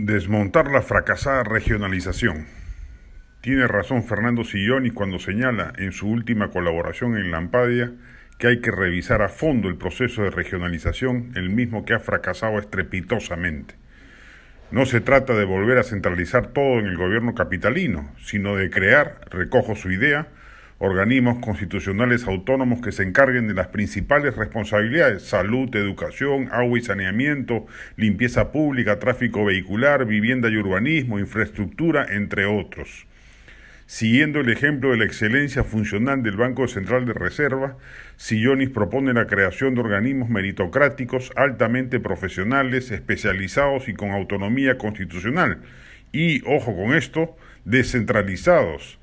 Desmontar la fracasada regionalización. Tiene razón Fernando Silloni cuando señala en su última colaboración en Lampadia que hay que revisar a fondo el proceso de regionalización, el mismo que ha fracasado estrepitosamente. No se trata de volver a centralizar todo en el gobierno capitalino, sino de crear, recojo su idea, organismos constitucionales autónomos que se encarguen de las principales responsabilidades, salud, educación, agua y saneamiento, limpieza pública, tráfico vehicular, vivienda y urbanismo, infraestructura, entre otros. Siguiendo el ejemplo de la excelencia funcional del Banco Central de Reserva, Sillonis propone la creación de organismos meritocráticos altamente profesionales, especializados y con autonomía constitucional, y, ojo con esto, descentralizados,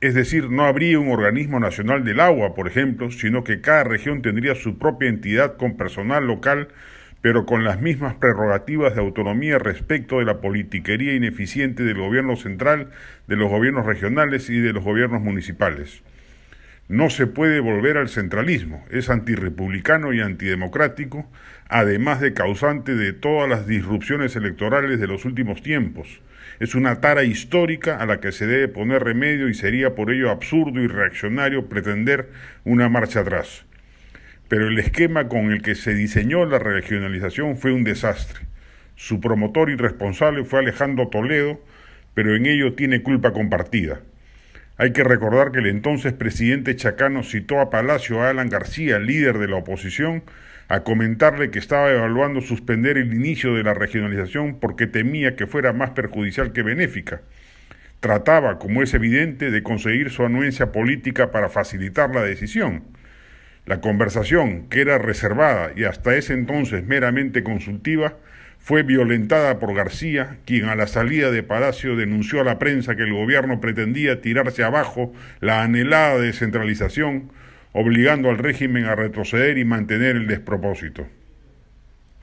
es decir, no habría un organismo nacional del agua, por ejemplo, sino que cada región tendría su propia entidad con personal local, pero con las mismas prerrogativas de autonomía respecto de la politiquería ineficiente del gobierno central, de los gobiernos regionales y de los gobiernos municipales. No se puede volver al centralismo, es antirrepublicano y antidemocrático, además de causante de todas las disrupciones electorales de los últimos tiempos es una tara histórica a la que se debe poner remedio y sería por ello absurdo y reaccionario pretender una marcha atrás. Pero el esquema con el que se diseñó la regionalización fue un desastre. Su promotor y responsable fue Alejandro Toledo, pero en ello tiene culpa compartida. Hay que recordar que el entonces presidente chacano citó a Palacio a Alan García, líder de la oposición, a comentarle que estaba evaluando suspender el inicio de la regionalización porque temía que fuera más perjudicial que benéfica. Trataba, como es evidente, de conseguir su anuencia política para facilitar la decisión. La conversación, que era reservada y hasta ese entonces meramente consultiva, fue violentada por García, quien a la salida de Palacio denunció a la prensa que el gobierno pretendía tirarse abajo la anhelada descentralización, obligando al régimen a retroceder y mantener el despropósito.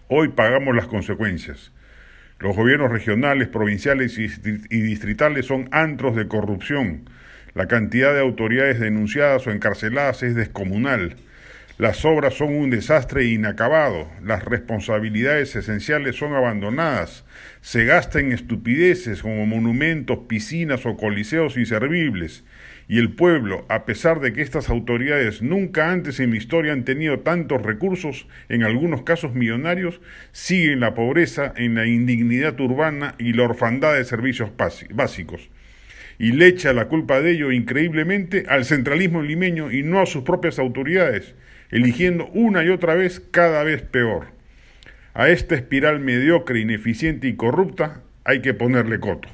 Hoy pagamos las consecuencias. Los gobiernos regionales, provinciales y distritales son antros de corrupción. La cantidad de autoridades denunciadas o encarceladas es descomunal. Las obras son un desastre inacabado, las responsabilidades esenciales son abandonadas, se gasta en estupideces como monumentos, piscinas o coliseos inservibles, y el pueblo, a pesar de que estas autoridades nunca antes en la historia han tenido tantos recursos, en algunos casos millonarios, sigue en la pobreza, en la indignidad urbana y la orfandad de servicios básicos y le echa la culpa de ello increíblemente al centralismo limeño y no a sus propias autoridades, eligiendo una y otra vez cada vez peor. A esta espiral mediocre, ineficiente y corrupta hay que ponerle coto.